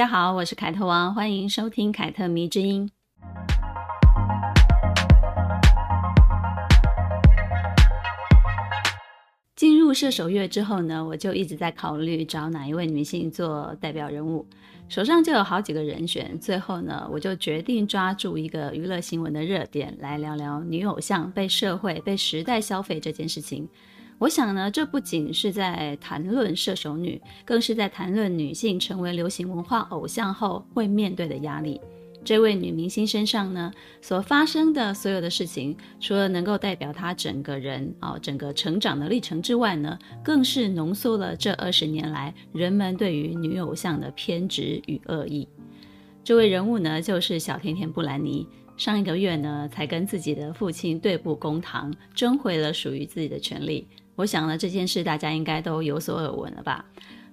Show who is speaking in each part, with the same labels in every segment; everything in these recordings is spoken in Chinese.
Speaker 1: 大家好，我是凯特王，欢迎收听凯特迷之音。进入射手月之后呢，我就一直在考虑找哪一位女性做代表人物，手上就有好几个人选。最后呢，我就决定抓住一个娱乐新闻的热点来聊聊女偶像被社会、被时代消费这件事情。我想呢，这不仅是在谈论射手女，更是在谈论女性成为流行文化偶像后会面对的压力。这位女明星身上呢，所发生的所有的事情，除了能够代表她整个人啊、整个成长的历程之外呢，更是浓缩了这二十年来人们对于女偶像的偏执与恶意。这位人物呢，就是小甜甜布兰妮。上一个月呢，才跟自己的父亲对簿公堂，争回了属于自己的权利。我想呢，这件事大家应该都有所耳闻了吧？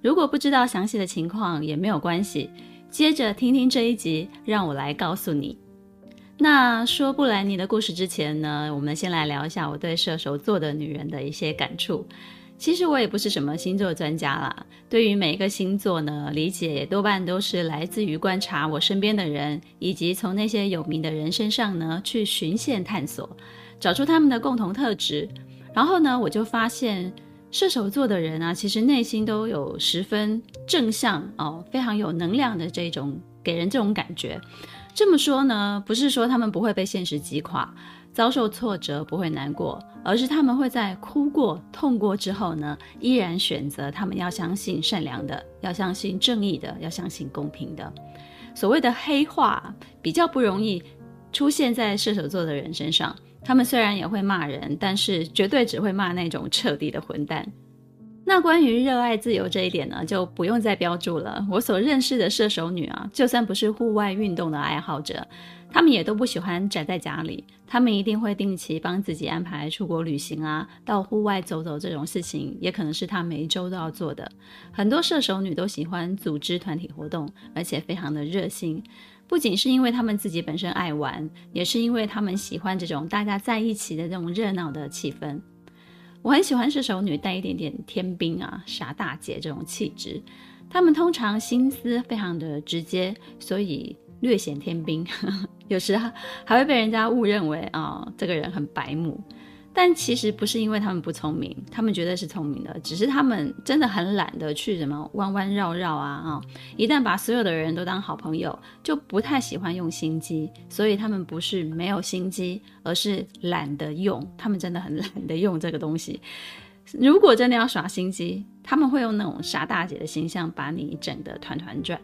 Speaker 1: 如果不知道详细的情况，也没有关系。接着听听这一集，让我来告诉你。那说布兰妮的故事之前呢，我们先来聊一下我对射手座的女人的一些感触。其实我也不是什么星座专家啦，对于每一个星座呢，理解也多半都是来自于观察我身边的人，以及从那些有名的人身上呢去循线探索，找出他们的共同特质。然后呢，我就发现。射手座的人啊，其实内心都有十分正向哦，非常有能量的这种给人这种感觉。这么说呢，不是说他们不会被现实击垮，遭受挫折不会难过，而是他们会在哭过、痛过之后呢，依然选择他们要相信善良的，要相信正义的，要相信公平的。所谓的黑化比较不容易出现在射手座的人身上。他们虽然也会骂人，但是绝对只会骂那种彻底的混蛋。那关于热爱自由这一点呢，就不用再标注了。我所认识的射手女啊，就算不是户外运动的爱好者，她们也都不喜欢宅在家里。她们一定会定期帮自己安排出国旅行啊，到户外走走这种事情，也可能是她每一周都要做的。很多射手女都喜欢组织团体活动，而且非常的热心。不仅是因为他们自己本身爱玩，也是因为他们喜欢这种大家在一起的这种热闹的气氛。我很喜欢射手女带一点点天兵啊、傻大姐这种气质。他们通常心思非常的直接，所以略显天兵，有时还会被人家误认为啊、这个人很白目。但其实不是因为他们不聪明，他们绝对是聪明的，只是他们真的很懒得去什么弯弯绕绕啊啊！一旦把所有的人都当好朋友，就不太喜欢用心机，所以他们不是没有心机，而是懒得用。他们真的很 懒得用这个东西。如果真的要耍心机，他们会用那种傻大姐的形象把你整得团团转。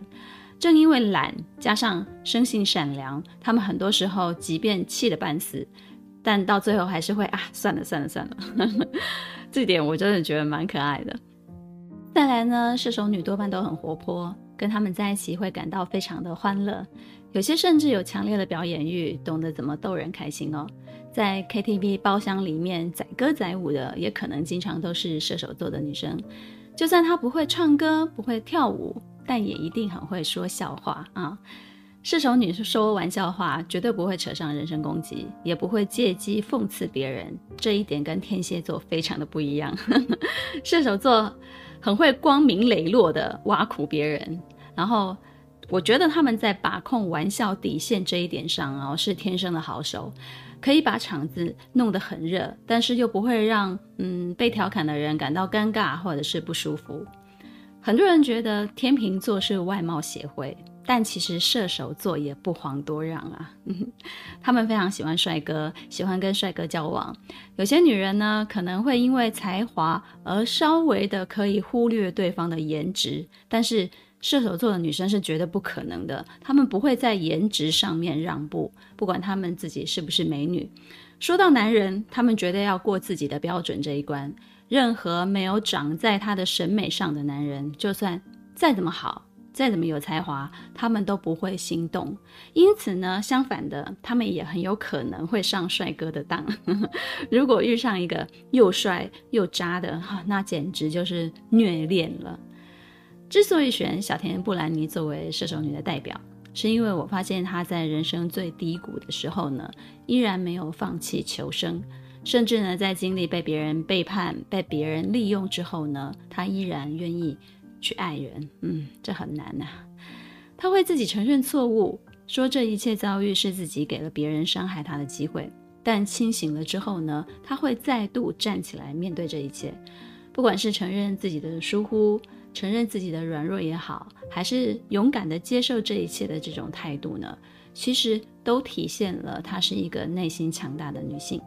Speaker 1: 正因为懒加上生性善良，他们很多时候即便气得半死。但到最后还是会啊，算了算了算了，这点我真的觉得蛮可爱的。再来呢，射手女多半都很活泼，跟他们在一起会感到非常的欢乐，有些甚至有强烈的表演欲，懂得怎么逗人开心哦。在 KTV 包厢里面载歌载舞的，也可能经常都是射手座的女生。就算她不会唱歌，不会跳舞，但也一定很会说笑话啊。射手女说玩笑话，绝对不会扯上人身攻击，也不会借机讽刺别人。这一点跟天蝎座非常的不一样。射手座很会光明磊落的挖苦别人，然后我觉得他们在把控玩笑底线这一点上哦，是天生的好手，可以把场子弄得很热，但是又不会让嗯被调侃的人感到尴尬或者是不舒服。很多人觉得天秤座是外貌协会。但其实射手座也不遑多让啊，他们非常喜欢帅哥，喜欢跟帅哥交往。有些女人呢，可能会因为才华而稍微的可以忽略对方的颜值，但是射手座的女生是绝对不可能的，她们不会在颜值上面让步，不管她们自己是不是美女。说到男人，他们绝对要过自己的标准这一关，任何没有长在他的审美上的男人，就算再怎么好。再怎么有才华，他们都不会心动。因此呢，相反的，他们也很有可能会上帅哥的当。如果遇上一个又帅又渣的，哈，那简直就是虐恋了。之所以选小甜甜布兰妮作为射手女的代表，是因为我发现她在人生最低谷的时候呢，依然没有放弃求生，甚至呢，在经历被别人背叛、被别人利用之后呢，她依然愿意。去爱人，嗯，这很难呐、啊。他会自己承认错误，说这一切遭遇是自己给了别人伤害他的机会。但清醒了之后呢，他会再度站起来面对这一切。不管是承认自己的疏忽，承认自己的软弱也好，还是勇敢地接受这一切的这种态度呢，其实都体现了她是一个内心强大的女性。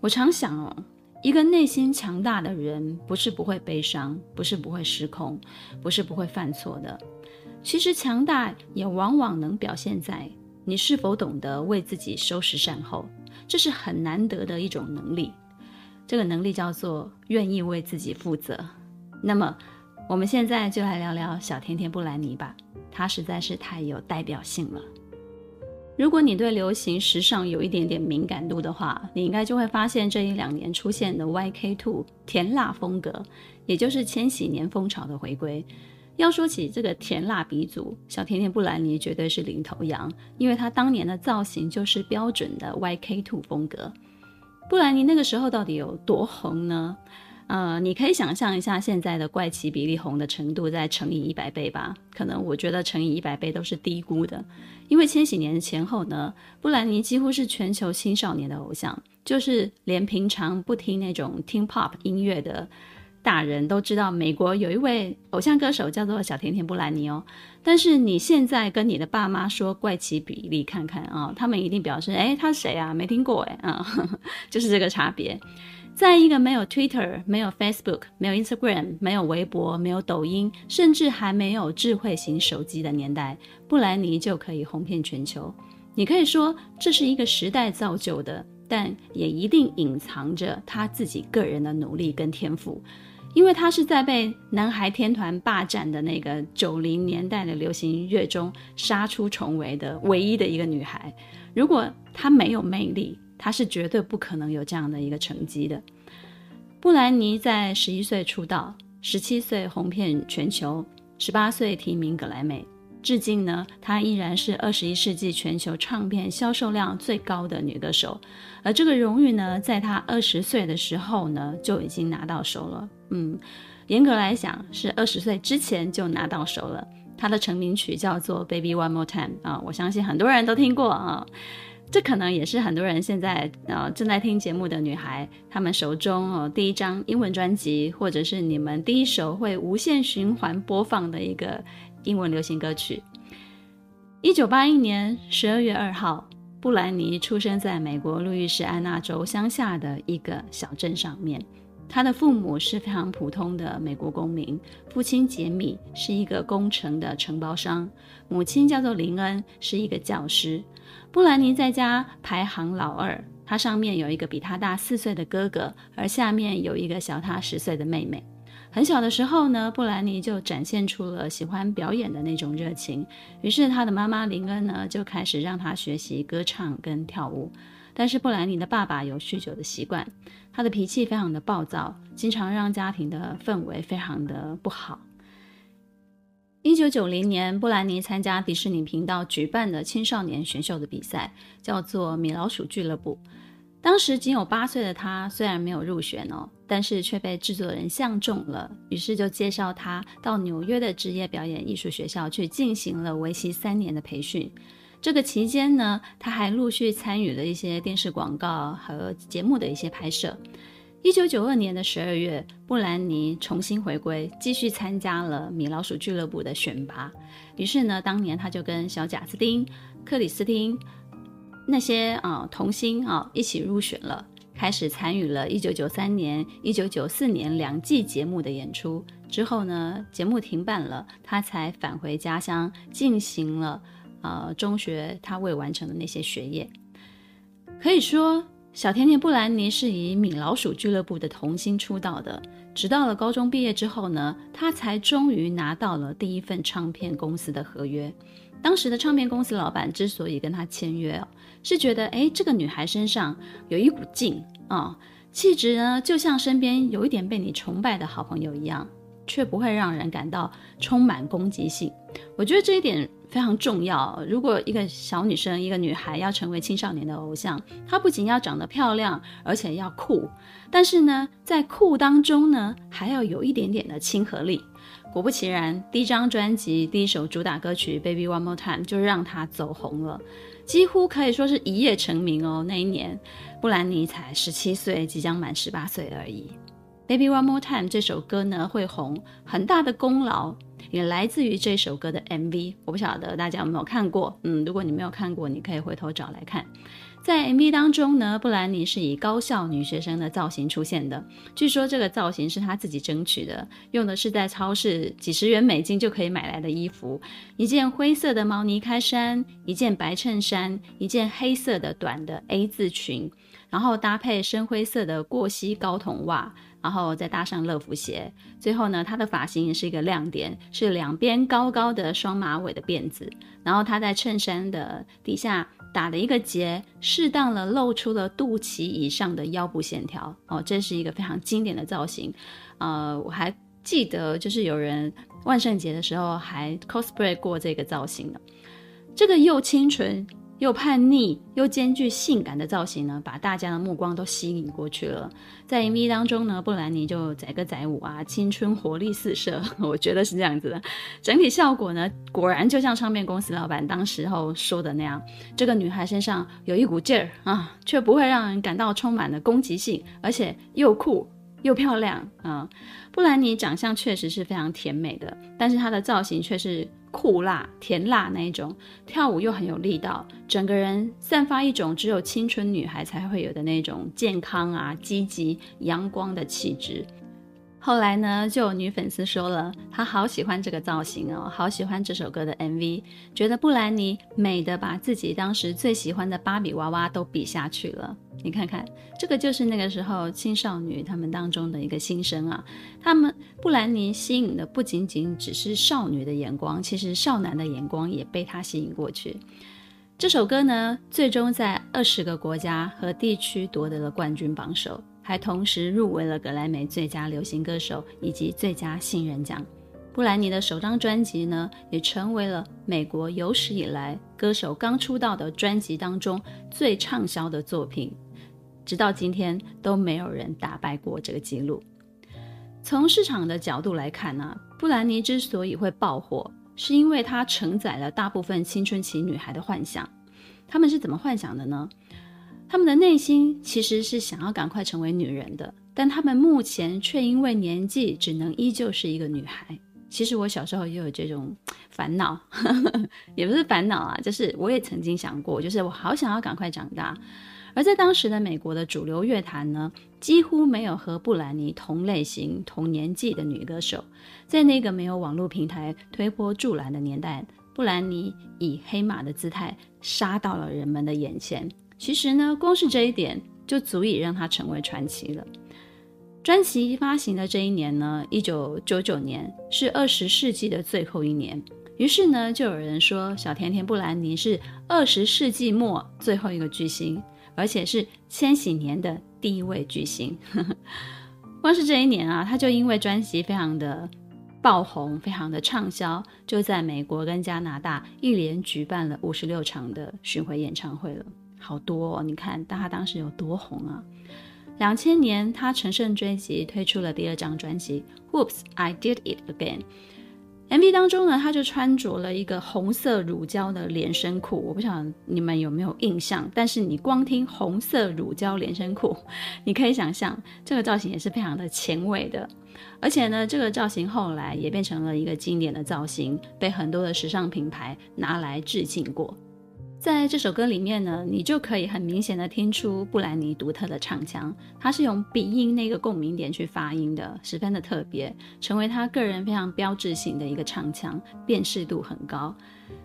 Speaker 1: 我常想哦。一个内心强大的人，不是不会悲伤，不是不会失控，不是不会犯错的。其实强大也往往能表现在你是否懂得为自己收拾善后，这是很难得的一种能力。这个能力叫做愿意为自己负责。那么，我们现在就来聊聊小甜甜布兰妮吧，她实在是太有代表性了。如果你对流行时尚有一点点敏感度的话，你应该就会发现这一两年出现的 YK Two 甜辣风格，也就是千禧年风潮的回归。要说起这个甜辣鼻祖，小甜甜布兰妮绝对是领头羊，因为她当年的造型就是标准的 YK Two 风格。布兰妮那个时候到底有多红呢？呃，你可以想象一下现在的怪奇比莉红的程度，再乘以一百倍吧。可能我觉得乘以一百倍都是低估的，因为千禧年前后呢，布兰妮几乎是全球青少年的偶像，就是连平常不听那种听 pop 音乐的大人都知道，美国有一位偶像歌手叫做小甜甜布兰妮哦。但是你现在跟你的爸妈说怪奇比例看看啊，他们一定表示，哎，他是谁啊？没听过哎，啊，就是这个差别。在一个没有 Twitter、没有 Facebook、没有 Instagram、没有微博、没有抖音，甚至还没有智慧型手机的年代，布兰妮就可以红遍全球。你可以说这是一个时代造就的，但也一定隐藏着她自己个人的努力跟天赋，因为她是在被男孩天团霸占的那个九零年代的流行音乐中杀出重围的唯一的一个女孩。如果她没有魅力，她是绝对不可能有这样的一个成绩的。布兰妮在十一岁出道，十七岁红遍全球，十八岁提名格莱美，至今呢，她依然是二十一世纪全球唱片销售量最高的女歌手。而这个荣誉呢，在她二十岁的时候呢，就已经拿到手了。嗯，严格来讲，是二十岁之前就拿到手了。她的成名曲叫做《Baby One More Time》啊，我相信很多人都听过啊。这可能也是很多人现在呃正在听节目的女孩，她们手中哦第一张英文专辑，或者是你们第一首会无限循环播放的一个英文流行歌曲。一九八一年十二月二号，布兰妮出生在美国路易斯安那州乡下的一个小镇上面。她的父母是非常普通的美国公民，父亲杰米是一个工程的承包商，母亲叫做林恩，是一个教师。布兰妮在家排行老二，她上面有一个比她大四岁的哥哥，而下面有一个小她十岁的妹妹。很小的时候呢，布兰妮就展现出了喜欢表演的那种热情，于是她的妈妈林恩呢就开始让她学习歌唱跟跳舞。但是布兰妮的爸爸有酗酒的习惯，他的脾气非常的暴躁，经常让家庭的氛围非常的不好。一九九零年，布兰妮参加迪士尼频道举办的青少年选秀的比赛，叫做《米老鼠俱乐部》。当时仅有八岁的她，虽然没有入选哦，但是却被制作人相中了，于是就介绍她到纽约的职业表演艺术学校去进行了为期三年的培训。这个期间呢，他还陆续参与了一些电视广告和节目的一些拍摄。一九九二年的十二月，布兰妮重新回归，继续参加了米老鼠俱乐部的选拔。于是呢，当年他就跟小贾斯汀、克里斯汀那些啊童星啊一起入选了，开始参与了一九九三年、一九九四年两季节目的演出。之后呢，节目停办了，他才返回家乡进行了。呃，中学他未完成的那些学业，可以说小甜甜布兰妮是以米老鼠俱乐部的童星出道的。直到了高中毕业之后呢，她才终于拿到了第一份唱片公司的合约。当时的唱片公司老板之所以跟她签约，是觉得诶，这个女孩身上有一股劲啊，气质呢就像身边有一点被你崇拜的好朋友一样，却不会让人感到充满攻击性。我觉得这一点。非常重要。如果一个小女生、一个女孩要成为青少年的偶像，她不仅要长得漂亮，而且要酷。但是呢，在酷当中呢，还要有一点点的亲和力。果不其然，第一张专辑第一首主打歌曲《Baby One More Time》就让她走红了，几乎可以说是一夜成名哦。那一年，布兰妮才十七岁，即将满十八岁而已。《Baby One More Time》这首歌呢，会红，很大的功劳。也来自于这首歌的 MV，我不晓得大家有没有看过。嗯，如果你没有看过，你可以回头找来看。在 MV 当中呢，布兰妮是以高校女学生的造型出现的。据说这个造型是她自己争取的，用的是在超市几十元美金就可以买来的衣服，一件灰色的毛呢开衫，一件白衬衫，一件黑色的短的 A 字裙，然后搭配深灰色的过膝高筒袜。然后再搭上乐福鞋，最后呢，她的发型也是一个亮点，是两边高高的双马尾的辫子。然后她在衬衫的底下打了一个结，适当的露出了肚脐以上的腰部线条。哦，这是一个非常经典的造型。呃，我还记得，就是有人万圣节的时候还 cosplay 过这个造型的，这个又清纯。又叛逆又兼具性感的造型呢，把大家的目光都吸引过去了。在 MV 当中呢，布兰妮就载歌载舞啊，青春活力四射，我觉得是这样子的。整体效果呢，果然就像唱片公司老板当时候说的那样，这个女孩身上有一股劲儿啊，却不会让人感到充满了攻击性，而且又酷又漂亮啊。布兰妮长相确实是非常甜美的，但是她的造型却是。酷辣甜辣那一种，跳舞又很有力道，整个人散发一种只有青春女孩才会有的那种健康啊、积极、阳光的气质。后来呢，就有女粉丝说了，她好喜欢这个造型哦，好喜欢这首歌的 MV，觉得布兰妮美的把自己当时最喜欢的芭比娃娃都比下去了。你看看，这个就是那个时候青少女她们当中的一个心声啊。她们布兰妮吸引的不仅仅只是少女的眼光，其实少男的眼光也被她吸引过去。这首歌呢，最终在二十个国家和地区夺得了冠军榜首，还同时入围了格莱美最佳流行歌手以及最佳新人奖。布兰妮的首张专辑呢，也成为了美国有史以来歌手刚出道的专辑当中最畅销的作品。直到今天都没有人打败过这个记录。从市场的角度来看呢，布兰妮之所以会爆火，是因为她承载了大部分青春期女孩的幻想。她们是怎么幻想的呢？他们的内心其实是想要赶快成为女人的，但他们目前却因为年纪只能依旧是一个女孩。其实我小时候也有这种烦恼，也不是烦恼啊，就是我也曾经想过，就是我好想要赶快长大。而在当时的美国的主流乐坛呢，几乎没有和布兰妮同类型、同年纪的女歌手。在那个没有网络平台推波助澜的年代，布兰妮以黑马的姿态杀到了人们的眼前。其实呢，光是这一点就足以让她成为传奇了。专辑发行的这一年呢，一九九九年是二十世纪的最后一年。于是呢，就有人说小甜甜布兰妮是二十世纪末最后一个巨星。而且是千禧年的第一位巨星，光是这一年啊，他就因为专辑非常的爆红，非常的畅销，就在美国跟加拿大一连举办了五十六场的巡回演唱会了，好多哦！你看，他当时有多红啊？两千年，他乘胜追击，推出了第二张专辑《Whoops, I Did It Again》。MV 当中呢，他就穿着了一个红色乳胶的连身裤，我不晓得你们有没有印象，但是你光听红色乳胶连身裤，你可以想象这个造型也是非常的前卫的，而且呢，这个造型后来也变成了一个经典的造型，被很多的时尚品牌拿来致敬过。在这首歌里面呢，你就可以很明显的听出布兰妮独特的唱腔，她是用鼻音那个共鸣点去发音的，十分的特别，成为她个人非常标志性的一个唱腔，辨识度很高。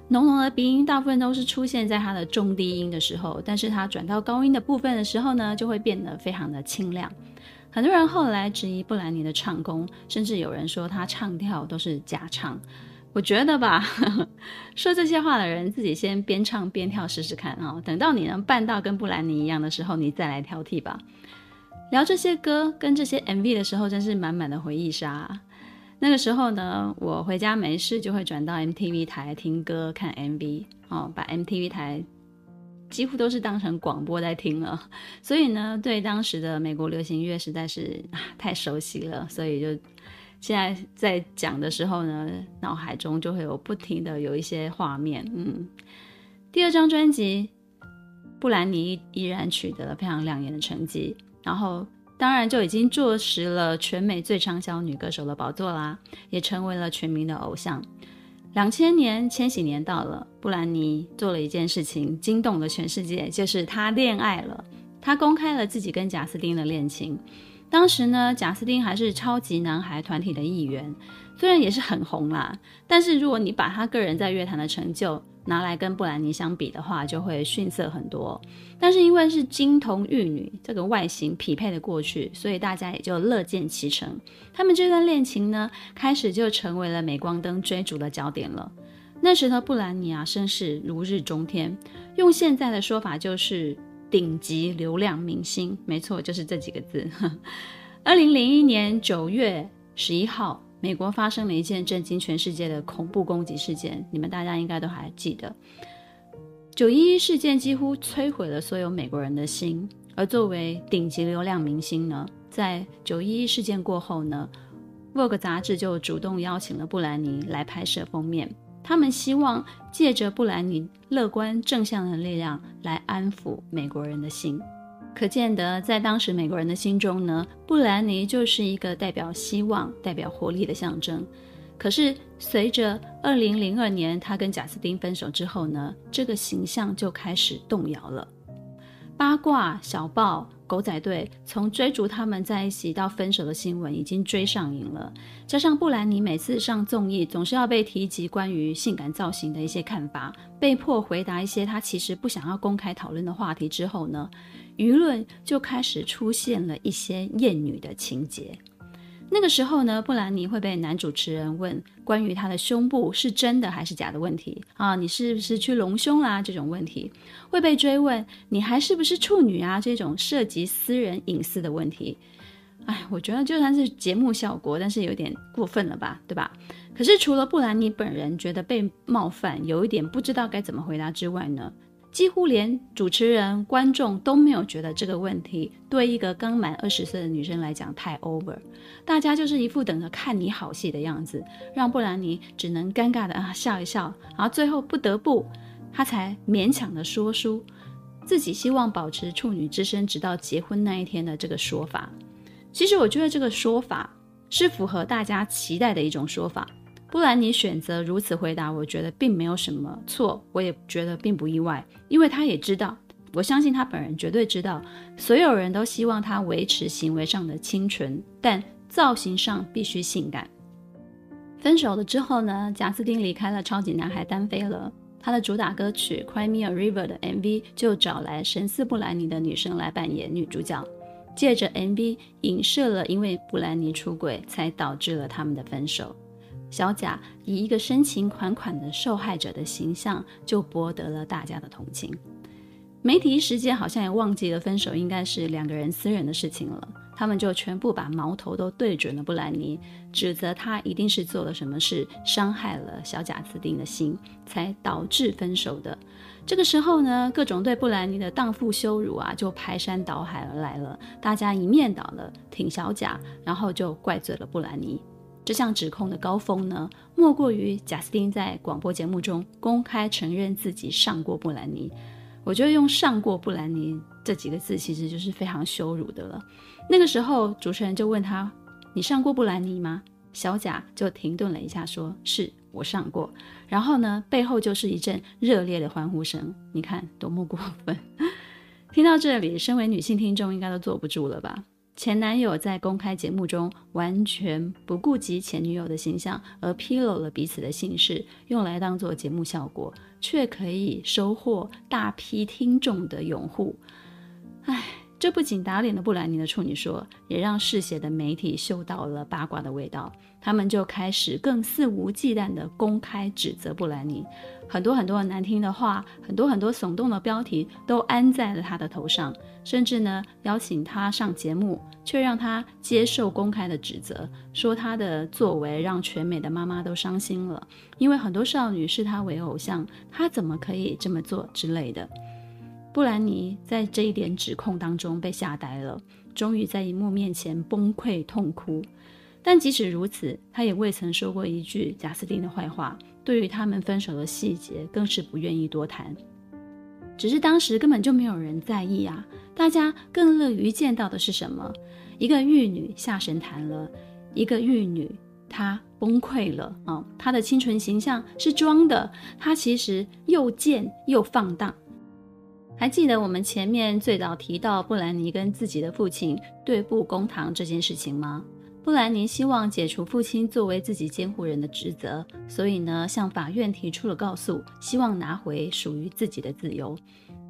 Speaker 1: 浓浓的鼻音大部分都是出现在她的中低音的时候，但是她转到高音的部分的时候呢，就会变得非常的清亮。很多人后来质疑布兰妮的唱功，甚至有人说她唱跳都是假唱。我觉得吧，说这些话的人自己先边唱边跳试试看啊！等到你能办到跟布兰妮一样的时候，你再来挑剔吧。聊这些歌跟这些 MV 的时候，真是满满的回忆杀。那个时候呢，我回家没事就会转到 MTV 台听歌、看 MV，哦，把 MTV 台几乎都是当成广播在听了。所以呢，对当时的美国流行乐实在是太熟悉了，所以就。现在在讲的时候呢，脑海中就会有不停的有一些画面。嗯，第二张专辑，布兰妮依然取得了非常亮眼的成绩，然后当然就已经坐实了全美最畅销女歌手的宝座啦，也成为了全民的偶像。两千年千禧年到了，布兰妮做了一件事情，惊动了全世界，就是她恋爱了，她公开了自己跟贾斯汀的恋情。当时呢，贾斯汀还是超级男孩团体的一员，虽然也是很红啦，但是如果你把他个人在乐坛的成就拿来跟布兰妮相比的话，就会逊色很多。但是因为是金童玉女，这个外形匹配的过去，所以大家也就乐见其成。他们这段恋情呢，开始就成为了镁光灯追逐的焦点了。那时的布兰妮啊，声势如日中天，用现在的说法就是。顶级流量明星，没错，就是这几个字。二零零一年九月十一号，美国发生了一件震惊全世界的恐怖攻击事件，你们大家应该都还记得。九一一事件几乎摧毁了所有美国人的心，而作为顶级流量明星呢，在九一一事件过后呢，Vogue 杂志就主动邀请了布兰妮来拍摄封面。他们希望借着布兰妮乐观正向的力量来安抚美国人的心，可见得在当时美国人的心中呢，布兰妮就是一个代表希望、代表活力的象征。可是随着二零零二年他跟贾斯汀分手之后呢，这个形象就开始动摇了。八卦小报。狗仔队从追逐他们在一起到分手的新闻已经追上瘾了，加上布兰妮每次上综艺总是要被提及关于性感造型的一些看法，被迫回答一些她其实不想要公开讨论的话题之后呢，舆论就开始出现了一些厌女的情节。那个时候呢，布兰妮会被男主持人问关于她的胸部是真的还是假的问题啊，你是不是去隆胸啦？这种问题会被追问，你还是不是处女啊？这种涉及私人隐私的问题，哎，我觉得就算是节目效果，但是有点过分了吧，对吧？可是除了布兰妮本人觉得被冒犯，有一点不知道该怎么回答之外呢，几乎连主持人、观众都没有觉得这个问题对一个刚满二十岁的女生来讲太 over，大家就是一副等着看你好戏的样子，让布兰妮只能尴尬的啊笑一笑，然后最后不得不，她才勉强的说出自己希望保持处女之身直到结婚那一天的这个说法。其实我觉得这个说法是符合大家期待的一种说法。布兰妮选择如此回答，我觉得并没有什么错，我也觉得并不意外，因为她也知道，我相信她本人绝对知道，所有人都希望她维持行为上的清纯，但造型上必须性感。分手了之后呢，贾斯汀离开了超级男孩单飞了，他的主打歌曲《Cry Me a River》的 MV 就找来神似布兰妮的女生来扮演女主角，借着 MV 影射了因为布兰妮出轨才导致了他们的分手。小贾以一个深情款款的受害者的形象，就博得了大家的同情。媒体一时间好像也忘记了分手应该是两个人私人的事情了，他们就全部把矛头都对准了布兰妮，指责她一定是做了什么事伤害了小贾自定的心，才导致分手的。这个时候呢，各种对布兰妮的荡妇羞辱啊，就排山倒海而来了，大家一面倒的挺小贾，然后就怪罪了布兰妮。这项指控的高峰呢，莫过于贾斯汀在广播节目中公开承认自己上过布兰妮。我觉得用“上过布兰妮”这几个字，其实就是非常羞辱的了。那个时候，主持人就问他：“你上过布兰妮吗？”小贾就停顿了一下，说：“是我上过。”然后呢，背后就是一阵热烈的欢呼声。你看多么过分！听到这里，身为女性听众应该都坐不住了吧？前男友在公开节目中完全不顾及前女友的形象，而披露了彼此的姓氏，用来当做节目效果，却可以收获大批听众的拥护。唉，这不仅打脸了布兰妮的处女说，也让嗜血的媒体嗅到了八卦的味道。他们就开始更肆无忌惮地公开指责布兰妮，很多很多难听的话，很多很多耸动的标题都安在了他的头上，甚至呢邀请他上节目，却让他接受公开的指责，说他的作为让全美的妈妈都伤心了，因为很多少女视他为偶像，他怎么可以这么做之类的。布兰妮在这一点指控当中被吓呆了，终于在荧幕面前崩溃痛哭。但即使如此，他也未曾说过一句贾斯汀的坏话。对于他们分手的细节，更是不愿意多谈。只是当时根本就没有人在意啊！大家更乐于见到的是什么？一个玉女下神坛了，一个玉女她崩溃了啊、她的清纯形象是装的，她其实又贱又放荡。还记得我们前面最早提到布兰妮跟自己的父亲对簿公堂这件事情吗？布兰妮希望解除父亲作为自己监护人的职责，所以呢，向法院提出了告诉，希望拿回属于自己的自由。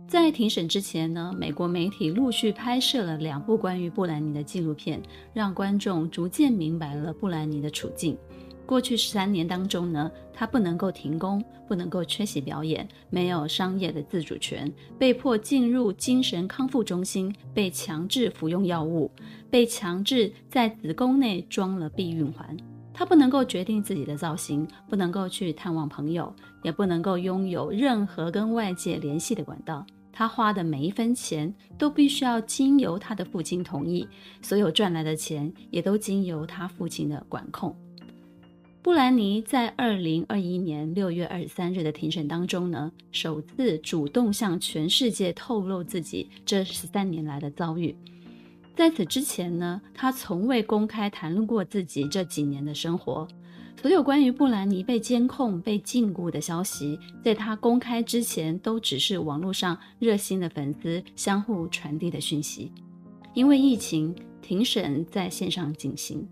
Speaker 1: 在庭审之前呢，美国媒体陆续拍摄了两部关于布兰妮的纪录片，让观众逐渐明白了布兰妮的处境。过去十三年当中呢，他不能够停工，不能够缺席表演，没有商业的自主权，被迫进入精神康复中心，被强制服用药物，被强制在子宫内装了避孕环。他不能够决定自己的造型，不能够去探望朋友，也不能够拥有任何跟外界联系的管道。他花的每一分钱都必须要经由他的父亲同意，所有赚来的钱也都经由他父亲的管控。布兰妮在二零二一年六月二十三日的庭审当中呢，首次主动向全世界透露自己这十三年来的遭遇。在此之前呢，她从未公开谈论过自己这几年的生活。所有关于布兰妮被监控、被禁锢的消息，在她公开之前，都只是网络上热心的粉丝相互传递的讯息。因为疫情，庭审在线上进行。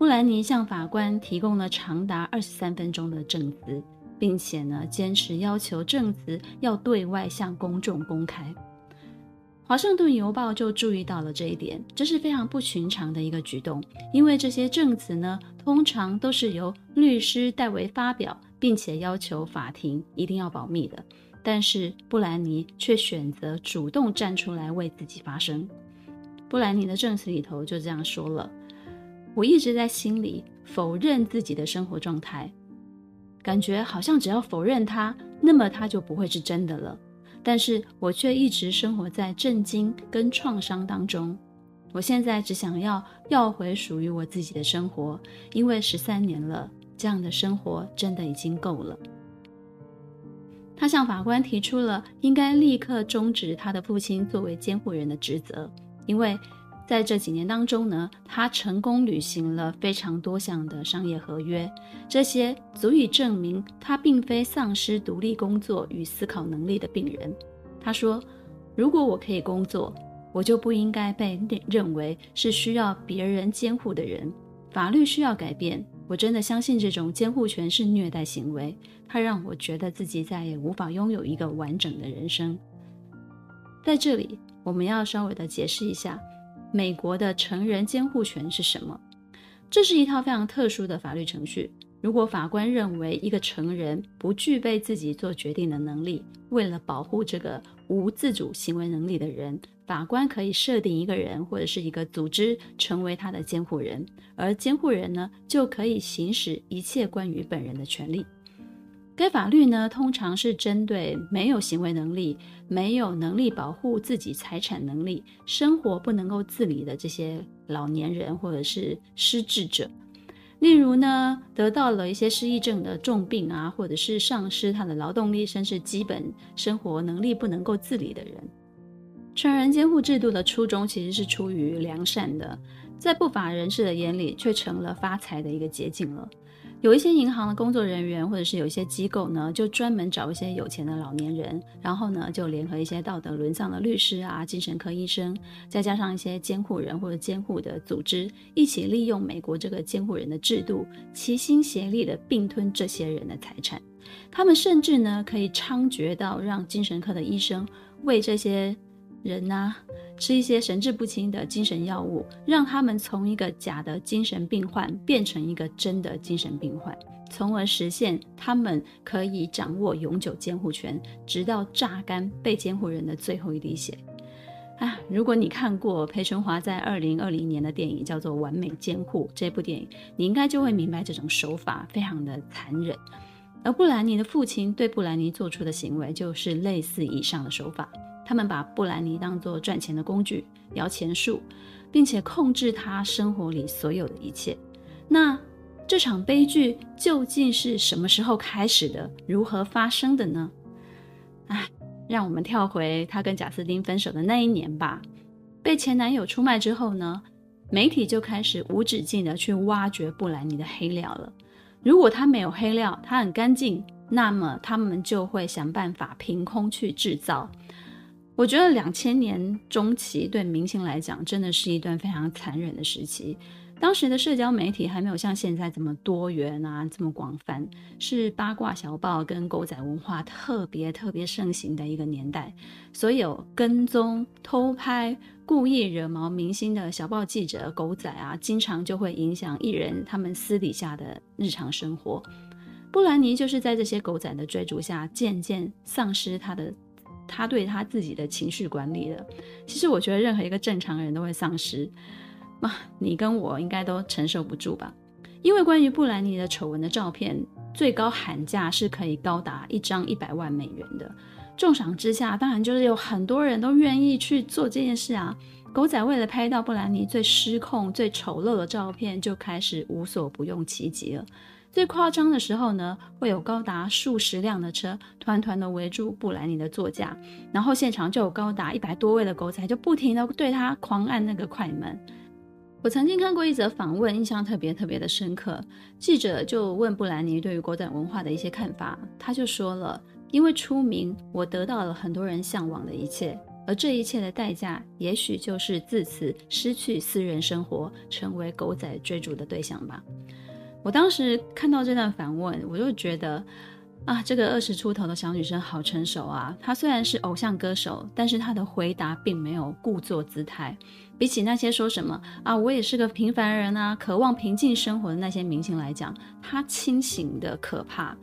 Speaker 1: 布兰妮向法官提供了长达二十三分钟的证词，并且呢，坚持要求证词要对外向公众公开。华盛顿邮报就注意到了这一点，这是非常不寻常的一个举动，因为这些证词呢，通常都是由律师代为发表，并且要求法庭一定要保密的。但是布兰妮却选择主动站出来为自己发声。布兰妮的证词里头就这样说了。我一直在心里否认自己的生活状态，感觉好像只要否认它，那么它就不会是真的了。但是我却一直生活在震惊跟创伤当中。我现在只想要要回属于我自己的生活，因为十三年了，这样的生活真的已经够了。他向法官提出了应该立刻终止他的父亲作为监护人的职责，因为。在这几年当中呢，他成功履行了非常多项的商业合约，这些足以证明他并非丧失独立工作与思考能力的病人。他说：“如果我可以工作，我就不应该被认为是需要别人监护的人。法律需要改变。我真的相信这种监护权是虐待行为，它让我觉得自己再也无法拥有一个完整的人生。”在这里，我们要稍微的解释一下。美国的成人监护权是什么？这是一套非常特殊的法律程序。如果法官认为一个成人不具备自己做决定的能力，为了保护这个无自主行为能力的人，法官可以设定一个人或者是一个组织成为他的监护人，而监护人呢，就可以行使一切关于本人的权利。该法律呢，通常是针对没有行为能力、没有能力保护自己财产能力、生活不能够自理的这些老年人或者是失智者。例如呢，得到了一些失忆症的重病啊，或者是丧失他的劳动力，甚至基本生活能力不能够自理的人。成人监护制度的初衷其实是出于良善的，在不法人士的眼里，却成了发财的一个捷径了。有一些银行的工作人员，或者是有一些机构呢，就专门找一些有钱的老年人，然后呢，就联合一些道德沦丧的律师啊、精神科医生，再加上一些监护人或者监护的组织，一起利用美国这个监护人的制度，齐心协力的并吞这些人的财产。他们甚至呢，可以猖獗到让精神科的医生为这些人呐、啊、吃一些神志不清的精神药物，让他们从一个假的精神病患变成一个真的精神病患，从而实现他们可以掌握永久监护权，直到榨干被监护人的最后一滴血。啊，如果你看过裴淳华在二零二零年的电影叫做《完美监护》这部电影，你应该就会明白这种手法非常的残忍。而布兰妮的父亲对布兰妮做出的行为就是类似以上的手法，他们把布兰妮当作赚钱的工具，摇钱树，并且控制她生活里所有的一切。那这场悲剧究竟是什么时候开始的？如何发生的呢？唉。让我们跳回她跟贾斯汀分手的那一年吧。被前男友出卖之后呢，媒体就开始无止境的去挖掘布兰妮的黑料了。如果她没有黑料，她很干净，那么他们就会想办法凭空去制造。我觉得两千年中期对明星来讲，真的是一段非常残忍的时期。当时的社交媒体还没有像现在这么多元啊，这么广泛，是八卦小报跟狗仔文化特别特别盛行的一个年代。所有跟踪、偷拍、故意惹毛明星的小报记者、狗仔啊，经常就会影响艺人他们私底下的日常生活。布兰妮就是在这些狗仔的追逐下，渐渐丧失他的他对他自己的情绪管理的。其实我觉得任何一个正常人都会丧失。啊，你跟我应该都承受不住吧？因为关于布兰妮的丑闻的照片，最高喊价是可以高达一张一百万美元的。重赏之下，当然就是有很多人都愿意去做这件事啊。狗仔为了拍到布兰妮最失控、最丑陋的照片，就开始无所不用其极了。最夸张的时候呢，会有高达数十辆的车团团的围住布兰妮的座驾，然后现场就有高达一百多位的狗仔就不停的对他狂按那个快门。我曾经看过一则访问，印象特别特别的深刻。记者就问布兰妮对于狗仔文化的一些看法，他就说了：“因为出名，我得到了很多人向往的一切，而这一切的代价，也许就是自此失去私人生活，成为狗仔追逐的对象吧。”我当时看到这段反问，我就觉得。啊，这个二十出头的小女生好成熟啊！她虽然是偶像歌手，但是她的回答并没有故作姿态。比起那些说什么啊，我也是个平凡人啊，渴望平静生活的那些明星来讲，她清醒的可怕，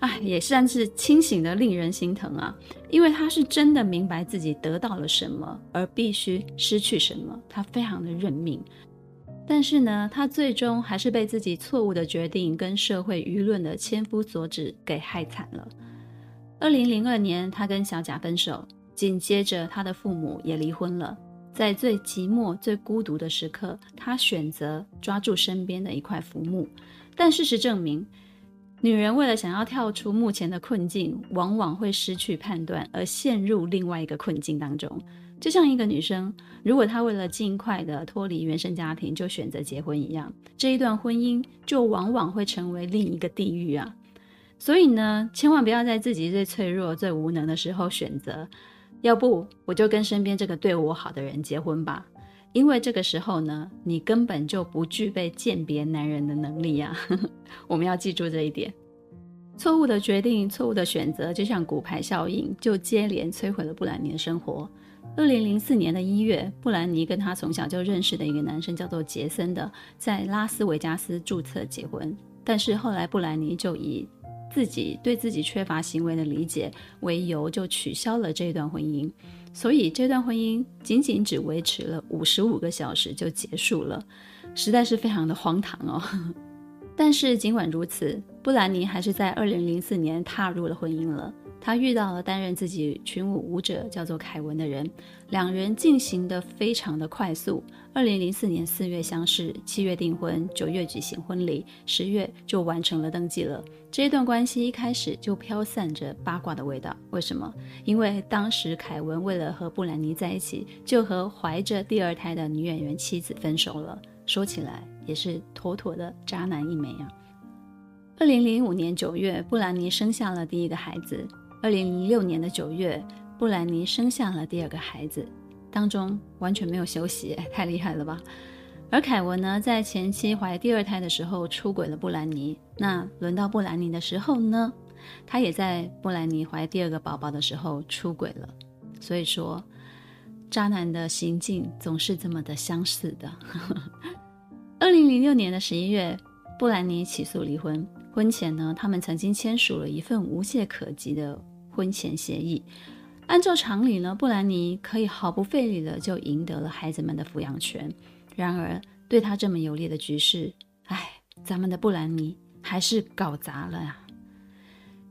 Speaker 1: 啊，也算是清醒的令人心疼啊！因为她是真的明白自己得到了什么，而必须失去什么，她非常的认命。但是呢，他最终还是被自己错误的决定跟社会舆论的千夫所指给害惨了。二零零二年，他跟小贾分手，紧接着他的父母也离婚了。在最寂寞、最孤独的时刻，他选择抓住身边的一块浮木。但事实证明，女人为了想要跳出目前的困境，往往会失去判断，而陷入另外一个困境当中。就像一个女生，如果她为了尽快的脱离原生家庭就选择结婚一样，这一段婚姻就往往会成为另一个地狱啊！所以呢，千万不要在自己最脆弱、最无能的时候选择，要不我就跟身边这个对我好的人结婚吧，因为这个时候呢，你根本就不具备鉴别男人的能力啊！我们要记住这一点。错误的决定、错误的选择，就像骨牌效应，就接连摧毁了布兰妮的生活。二零零四年的一月，布兰妮跟她从小就认识的一个男生叫做杰森的，在拉斯维加斯注册结婚。但是后来布兰妮就以自己对自己缺乏行为的理解为由，就取消了这段婚姻。所以这段婚姻仅仅只维持了五十五个小时就结束了，实在是非常的荒唐哦。但是尽管如此，布兰妮还是在二零零四年踏入了婚姻了。他遇到了担任自己群舞舞者叫做凯文的人，两人进行的非常的快速。二零零四年四月相识，七月订婚，九月举行婚礼，十月就完成了登记了。这一段关系一开始就飘散着八卦的味道。为什么？因为当时凯文为了和布兰妮在一起，就和怀着第二胎的女演员妻子分手了。说起来也是妥妥的渣男一枚啊！二零零五年九月，布兰妮生下了第一个孩子。二零零六年的九月，布兰妮生下了第二个孩子，当中完全没有休息，太厉害了吧？而凯文呢，在前妻怀第二胎的时候出轨了布兰妮。那轮到布兰妮的时候呢，他也在布兰妮怀第二个宝宝的时候出轨了。所以说，渣男的行径总是这么的相似的。二零零六年的十一月，布兰妮起诉离婚。婚前呢，他们曾经签署了一份无懈可击的婚前协议。按照常理呢，布兰妮可以毫不费力的就赢得了孩子们的抚养权。然而，对他这么有利的局势，哎，咱们的布兰妮还是搞砸了呀。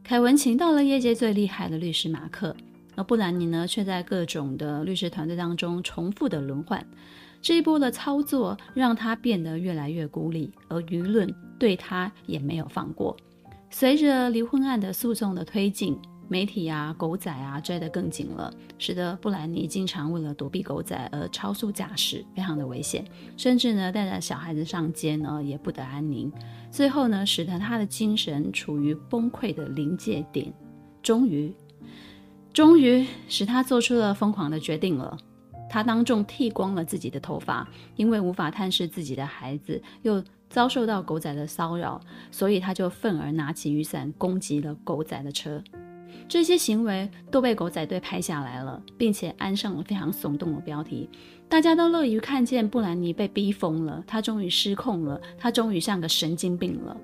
Speaker 1: 凯文请到了业界最厉害的律师马克。而布兰妮呢，却在各种的律师团队当中重复的轮换，这一波的操作让他变得越来越孤立，而舆论对他也没有放过。随着离婚案的诉讼的推进，媒体啊、狗仔啊追得更紧了，使得布兰妮经常为了躲避狗仔而超速驾驶，非常的危险，甚至呢带着小孩子上街呢也不得安宁。最后呢，使得他的精神处于崩溃的临界点，终于。终于使他做出了疯狂的决定了。他当众剃光了自己的头发，因为无法探视自己的孩子，又遭受到狗仔的骚扰，所以他就愤而拿起雨伞攻击了狗仔的车。这些行为都被狗仔队拍下来了，并且安上了非常耸动的标题。大家都乐于看见布兰妮被逼疯了，他终于失控了，他终于像个神经病了。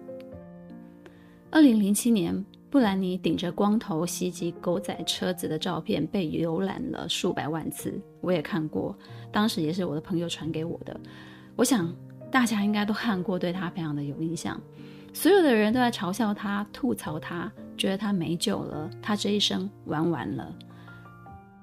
Speaker 1: 二零零七年。布兰妮顶着光头袭击狗仔车子的照片被浏览了数百万次，我也看过，当时也是我的朋友传给我的。我想大家应该都看过，对他非常的有印象。所有的人都在嘲笑他、吐槽他，觉得他没救了，他这一生玩完了。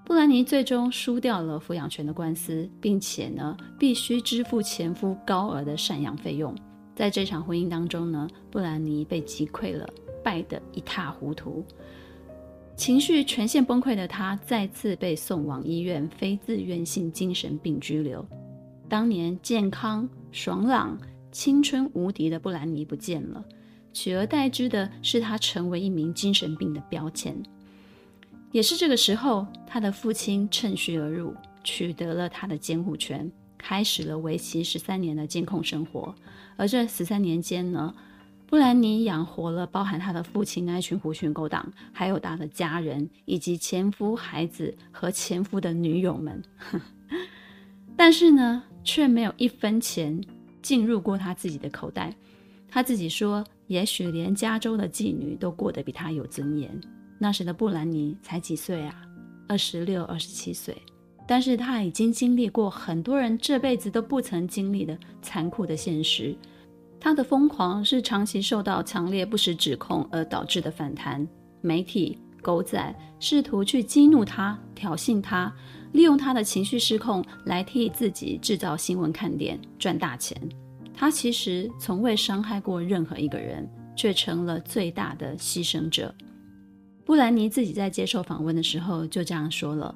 Speaker 1: 布兰妮最终输掉了抚养权的官司，并且呢，必须支付前夫高额的赡养费用。在这场婚姻当中呢，布兰妮被击溃了。败得一塌糊涂，情绪全线崩溃的他再次被送往医院，非自愿性精神病拘留。当年健康、爽朗、青春无敌的布兰妮不见了，取而代之的是他成为一名精神病的标签。也是这个时候，他的父亲趁虚而入，取得了他的监护权，开始了为期十三年的监控生活。而这十三年间呢，布兰妮养活了包含他的父亲那群狐群狗党，还有他的家人，以及前夫、孩子和前夫的女友们。但是呢，却没有一分钱进入过他自己的口袋。他自己说，也许连加州的妓女都过得比他有尊严。那时的布兰妮才几岁啊？二十六、二十七岁。但是他已经经历过很多人这辈子都不曾经历的残酷的现实。他的疯狂是长期受到强烈不实指控而导致的反弹。媒体狗仔试图去激怒他、挑衅他，利用他的情绪失控来替自己制造新闻看点、赚大钱。他其实从未伤害过任何一个人，却成了最大的牺牲者。布兰妮自己在接受访问的时候就这样说了：“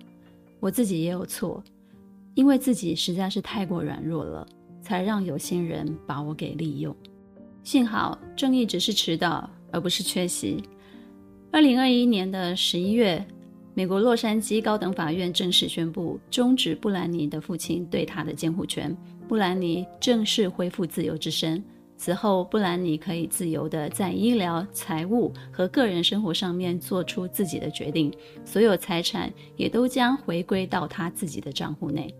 Speaker 1: 我自己也有错，因为自己实在是太过软弱了。”才让有心人把我给利用。幸好正义只是迟到，而不是缺席。二零二一年的十一月，美国洛杉矶高等法院正式宣布终止布兰妮的父亲对她的监护权，布兰妮正式恢复自由之身。此后，布兰妮可以自由地在医疗、财务和个人生活上面做出自己的决定，所有财产也都将回归到她自己的账户内。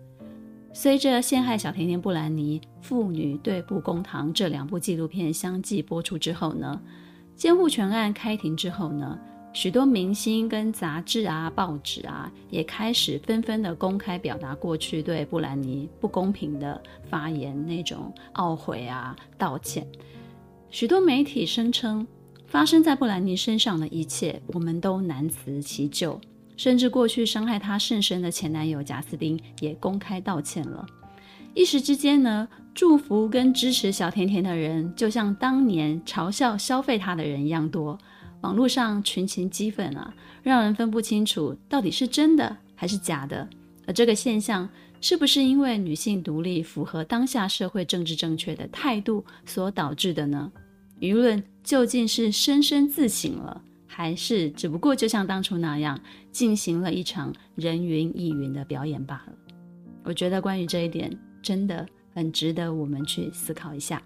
Speaker 1: 随着《陷害小甜甜布兰妮》《妇女对簿公堂》这两部纪录片相继播出之后呢，监护权案开庭之后呢，许多明星跟杂志啊、报纸啊，也开始纷纷的公开表达过去对布兰妮不公平的发言那种懊悔啊、道歉。许多媒体声称，发生在布兰妮身上的一切，我们都难辞其咎。甚至过去伤害她甚深的前男友贾斯汀也公开道歉了。一时之间呢，祝福跟支持小甜甜的人，就像当年嘲笑消费她的人一样多。网络上群情激愤啊，让人分不清楚到底是真的还是假的。而这个现象，是不是因为女性独立符合当下社会政治正确的态度所导致的呢？舆论究竟是深深自省了？还是只不过就像当初那样进行了一场人云亦云的表演罢了。我觉得关于这一点真的很值得我们去思考一下。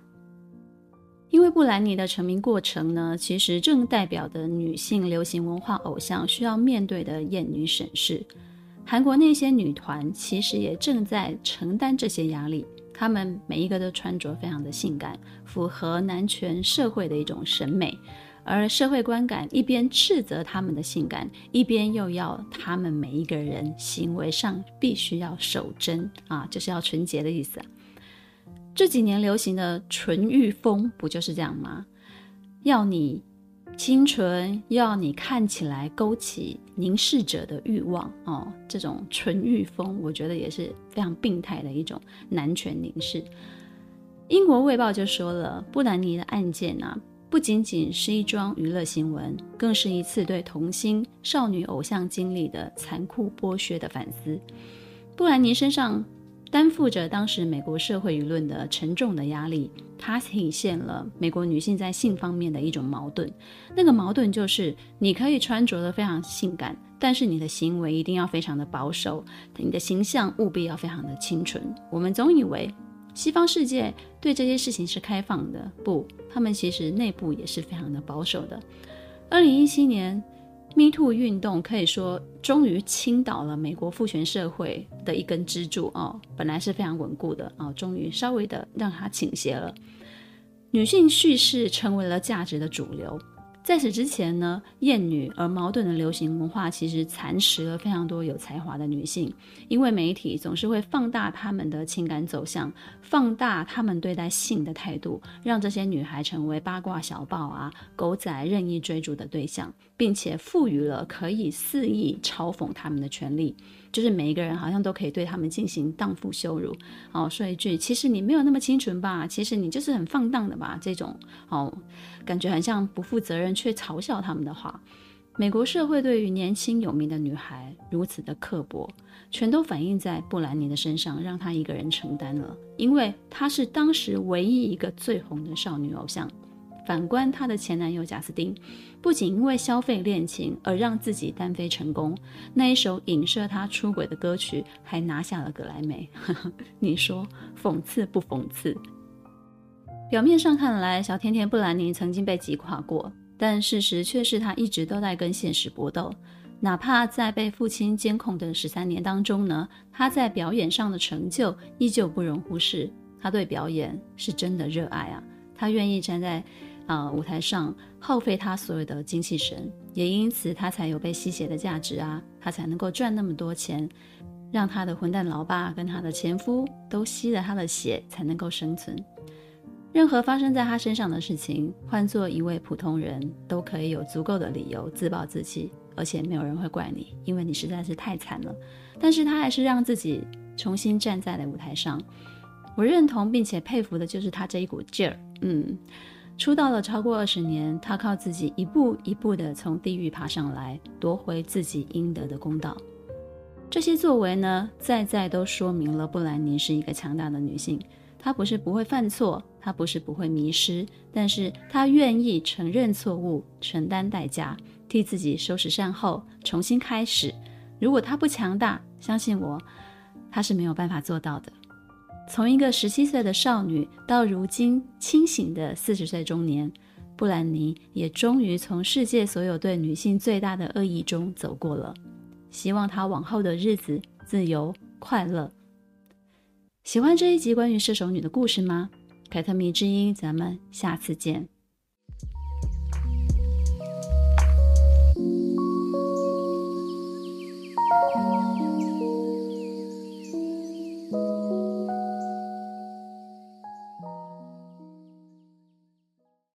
Speaker 1: 因为布兰妮的成名过程呢，其实正代表的女性流行文化偶像需要面对的厌女审视。韩国那些女团其实也正在承担这些压力，她们每一个都穿着非常的性感，符合男权社会的一种审美，而社会观感一边斥责他们的性感，一边又要他们每一个人行为上必须要守贞啊，就是要纯洁的意思。这几年流行的纯欲风不就是这样吗？要你。清纯，要你看起来勾起凝视者的欲望哦，这种纯欲风，我觉得也是非常病态的一种男权凝视。英国卫报就说了，布兰妮的案件啊，不仅仅是一桩娱乐新闻，更是一次对童星少女偶像经历的残酷剥削的反思。布兰妮身上。担负着当时美国社会舆论的沉重的压力，它体现了美国女性在性方面的一种矛盾。那个矛盾就是，你可以穿着的非常性感，但是你的行为一定要非常的保守，你的形象务必要非常的清纯。我们总以为西方世界对这些事情是开放的，不，他们其实内部也是非常的保守的。二零一七年。Me Too 运动可以说终于倾倒了美国父权社会的一根支柱哦，本来是非常稳固的哦，终于稍微的让它倾斜了。女性叙事成为了价值的主流。在此之前呢，厌女而矛盾的流行文化其实蚕食了非常多有才华的女性，因为媒体总是会放大她们的情感走向，放大她们对待性的态度，让这些女孩成为八卦小报啊、狗仔任意追逐的对象，并且赋予了可以肆意嘲讽他们的权利。就是每一个人好像都可以对他们进行荡妇羞辱，哦，说一句，其实你没有那么清纯吧，其实你就是很放荡的吧，这种哦，感觉很像不负责任却嘲笑他们的话。美国社会对于年轻有名的女孩如此的刻薄，全都反映在布兰妮的身上，让她一个人承担了，因为她是当时唯一一个最红的少女偶像。反观她的前男友贾斯汀，不仅因为消费恋情而让自己单飞成功，那一首影射他出轨的歌曲还拿下了格莱美。你说讽刺不讽刺？表面上看来，小甜甜布兰妮曾经被击垮过，但事实却是她一直都在跟现实搏斗。哪怕在被父亲监控的十三年当中呢，她在表演上的成就依旧不容忽视。她对表演是真的热爱啊，她愿意站在。啊、舞台上耗费他所有的精气神，也因此他才有被吸血的价值啊，他才能够赚那么多钱，让他的混蛋老爸跟他的前夫都吸了他的血才能够生存。任何发生在他身上的事情，换做一位普通人都可以有足够的理由自暴自弃，而且没有人会怪你，因为你实在是太惨了。但是他还是让自己重新站在了舞台上。我认同并且佩服的就是他这一股劲儿，嗯。出道了超过二十年，他靠自己一步一步地从地狱爬上来，夺回自己应得的公道。这些作为呢，在在都说明了布兰妮是一个强大的女性。她不是不会犯错，她不是不会迷失，但是她愿意承认错误，承担代价，替自己收拾善后，重新开始。如果她不强大，相信我，她是没有办法做到的。从一个十七岁的少女到如今清醒的四十岁中年，布兰妮也终于从世界所有对女性最大的恶意中走过了。希望她往后的日子自由快乐。喜欢这一集关于射手女的故事吗？凯特米之音，咱们下次见。